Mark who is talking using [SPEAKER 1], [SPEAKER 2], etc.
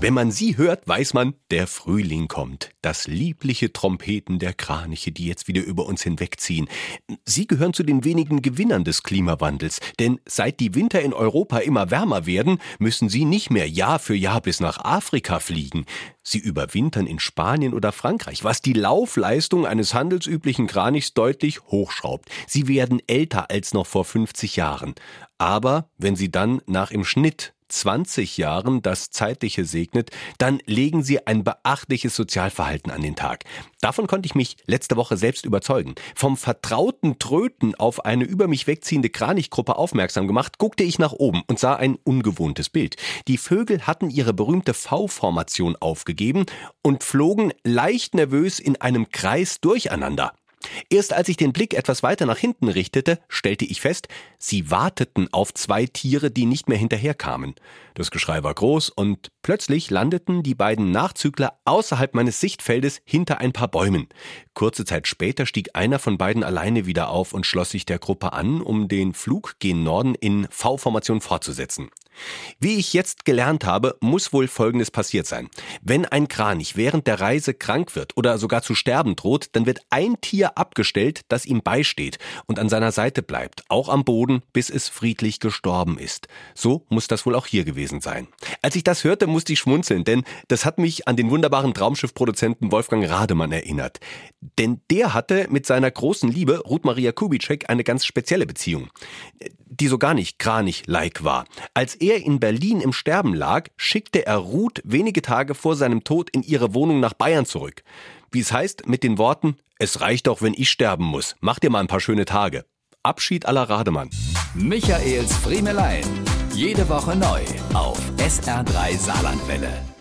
[SPEAKER 1] Wenn man sie hört, weiß man, der Frühling kommt. Das liebliche Trompeten der Kraniche, die jetzt wieder über uns hinwegziehen. Sie gehören zu den wenigen Gewinnern des Klimawandels, denn seit die Winter in Europa immer wärmer werden, müssen sie nicht mehr Jahr für Jahr bis nach Afrika fliegen. Sie überwintern in Spanien oder Frankreich, was die Laufleistung eines handelsüblichen Kranichs deutlich hochschraubt. Sie werden älter als noch vor 50 Jahren. Aber wenn sie dann nach im Schnitt 20 Jahren das Zeitliche segnet, dann legen sie ein beachtliches Sozialverhalten an den Tag. Davon konnte ich mich letzte Woche selbst überzeugen. Vom vertrauten Tröten auf eine über mich wegziehende Kranichgruppe aufmerksam gemacht, guckte ich nach oben und sah ein ungewohntes Bild. Die Vögel hatten ihre berühmte V-Formation aufgegeben und flogen leicht nervös in einem Kreis durcheinander. Erst als ich den Blick etwas weiter nach hinten richtete, stellte ich fest, sie warteten auf zwei Tiere, die nicht mehr hinterherkamen. Das Geschrei war groß und plötzlich landeten die beiden Nachzügler außerhalb meines Sichtfeldes hinter ein paar Bäumen. Kurze Zeit später stieg einer von beiden alleine wieder auf und schloss sich der Gruppe an, um den Flug gen Norden in V-Formation fortzusetzen. Wie ich jetzt gelernt habe, muss wohl Folgendes passiert sein. Wenn ein Kranich während der Reise krank wird oder sogar zu sterben droht, dann wird ein Tier abgestellt, das ihm beisteht und an seiner Seite bleibt, auch am Boden, bis es friedlich gestorben ist. So muss das wohl auch hier gewesen sein. Als ich das hörte, musste ich schmunzeln, denn das hat mich an den wunderbaren Traumschiffproduzenten Wolfgang Rademann erinnert. Denn der hatte mit seiner großen Liebe, Ruth Maria Kubitschek, eine ganz spezielle Beziehung, die so gar nicht Kranich-like war. Als er in Berlin im Sterben lag, schickte er Ruth wenige Tage vor seinem Tod in ihre Wohnung nach Bayern zurück. Wie es heißt, mit den Worten, es reicht doch, wenn ich sterben muss. Mach dir mal ein paar schöne Tage. Abschied aller Rademann.
[SPEAKER 2] Michaels Friemelein. Jede Woche neu auf SR3 Saarlandwelle.